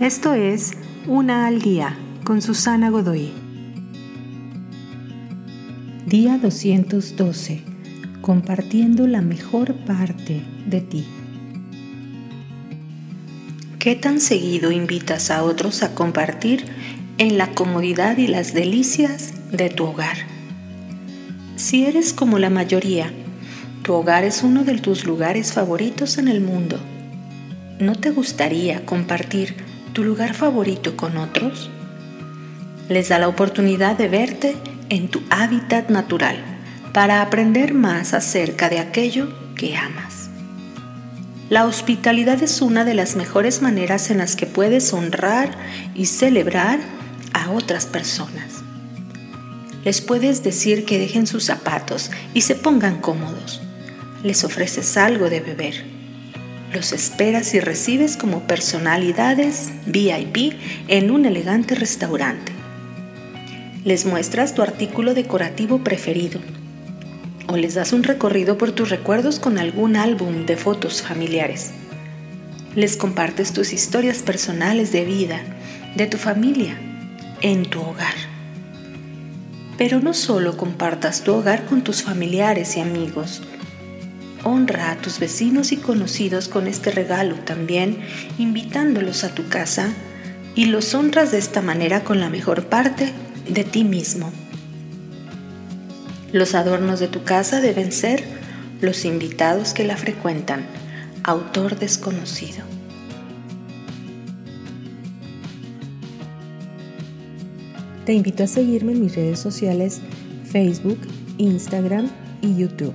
Esto es Una al Día con Susana Godoy. Día 212. Compartiendo la mejor parte de ti. ¿Qué tan seguido invitas a otros a compartir en la comodidad y las delicias de tu hogar? Si eres como la mayoría, tu hogar es uno de tus lugares favoritos en el mundo. ¿No te gustaría compartir tu lugar favorito con otros? Les da la oportunidad de verte en tu hábitat natural para aprender más acerca de aquello que amas. La hospitalidad es una de las mejores maneras en las que puedes honrar y celebrar a otras personas. Les puedes decir que dejen sus zapatos y se pongan cómodos. Les ofreces algo de beber los esperas y recibes como personalidades VIP en un elegante restaurante. Les muestras tu artículo decorativo preferido o les das un recorrido por tus recuerdos con algún álbum de fotos familiares. Les compartes tus historias personales de vida, de tu familia, en tu hogar. Pero no solo compartas tu hogar con tus familiares y amigos, Honra a tus vecinos y conocidos con este regalo también, invitándolos a tu casa y los honras de esta manera con la mejor parte de ti mismo. Los adornos de tu casa deben ser los invitados que la frecuentan, autor desconocido. Te invito a seguirme en mis redes sociales Facebook, Instagram y YouTube.